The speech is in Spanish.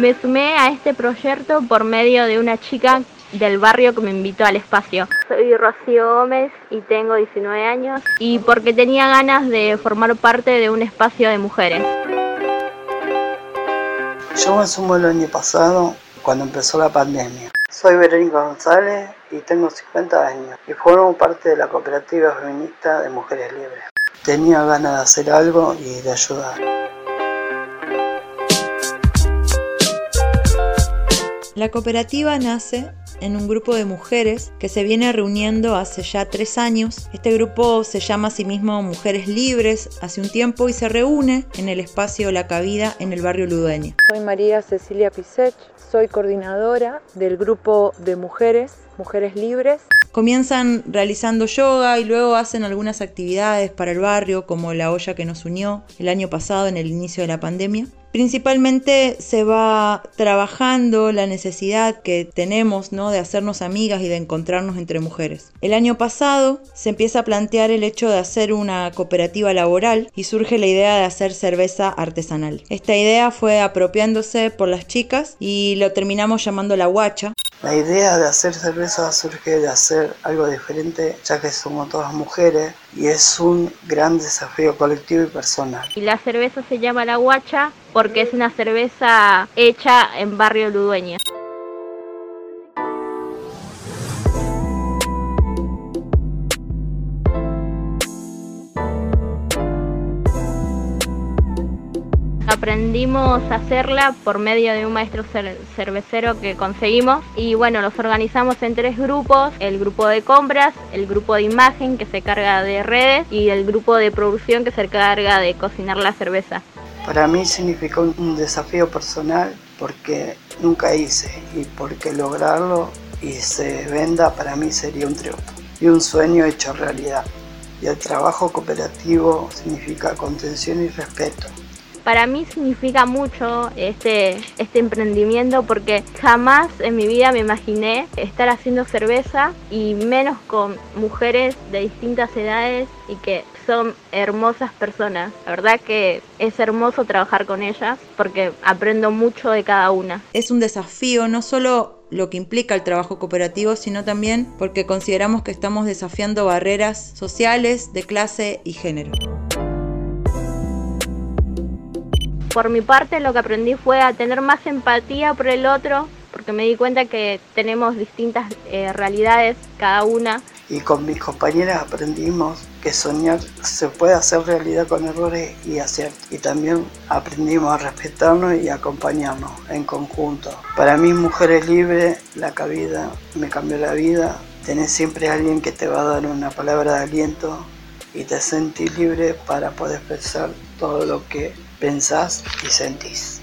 Me sumé a este proyecto por medio de una chica del barrio que me invitó al espacio. Soy Rocío Gómez y tengo 19 años y porque tenía ganas de formar parte de un espacio de mujeres. Yo me sumo el año pasado cuando empezó la pandemia. Soy Verónica González y tengo 50 años y formo parte de la cooperativa feminista de Mujeres Libres. Tenía ganas de hacer algo y de ayudar. La cooperativa nace en un grupo de mujeres que se viene reuniendo hace ya tres años. Este grupo se llama a sí mismo Mujeres Libres hace un tiempo y se reúne en el espacio La Cabida en el barrio Ludueña. Soy María Cecilia Pisech, soy coordinadora del grupo de mujeres, Mujeres Libres. Comienzan realizando yoga y luego hacen algunas actividades para el barrio, como la olla que nos unió el año pasado en el inicio de la pandemia. Principalmente se va trabajando la necesidad que tenemos ¿no? de hacernos amigas y de encontrarnos entre mujeres. El año pasado se empieza a plantear el hecho de hacer una cooperativa laboral y surge la idea de hacer cerveza artesanal. Esta idea fue apropiándose por las chicas y lo terminamos llamando la guacha. La idea de hacer cerveza surge de hacer algo diferente, ya que somos todas mujeres y es un gran desafío colectivo y personal. Y la cerveza se llama la guacha porque es una cerveza hecha en barrio Ludueña. Aprendimos a hacerla por medio de un maestro cervecero que conseguimos y bueno, los organizamos en tres grupos, el grupo de compras, el grupo de imagen que se carga de redes y el grupo de producción que se carga de cocinar la cerveza. Para mí significó un desafío personal porque nunca hice y porque lograrlo y se venda para mí sería un triunfo y un sueño hecho realidad. Y el trabajo cooperativo significa contención y respeto para mí significa mucho este, este emprendimiento porque jamás en mi vida me imaginé estar haciendo cerveza y menos con mujeres de distintas edades y que son hermosas personas. La verdad que es hermoso trabajar con ellas porque aprendo mucho de cada una. Es un desafío no solo lo que implica el trabajo cooperativo, sino también porque consideramos que estamos desafiando barreras sociales, de clase y género. Por mi parte lo que aprendí fue a tener más empatía por el otro, porque me di cuenta que tenemos distintas eh, realidades cada una. Y con mis compañeras aprendimos que soñar se puede hacer realidad con errores y aciertos. Y también aprendimos a respetarnos y acompañarnos en conjunto. Para mí, Mujeres Libres, la cabida me cambió la vida. Tenés siempre a alguien que te va a dar una palabra de aliento y te sentís libre para poder expresar todo lo que pensás y sentís.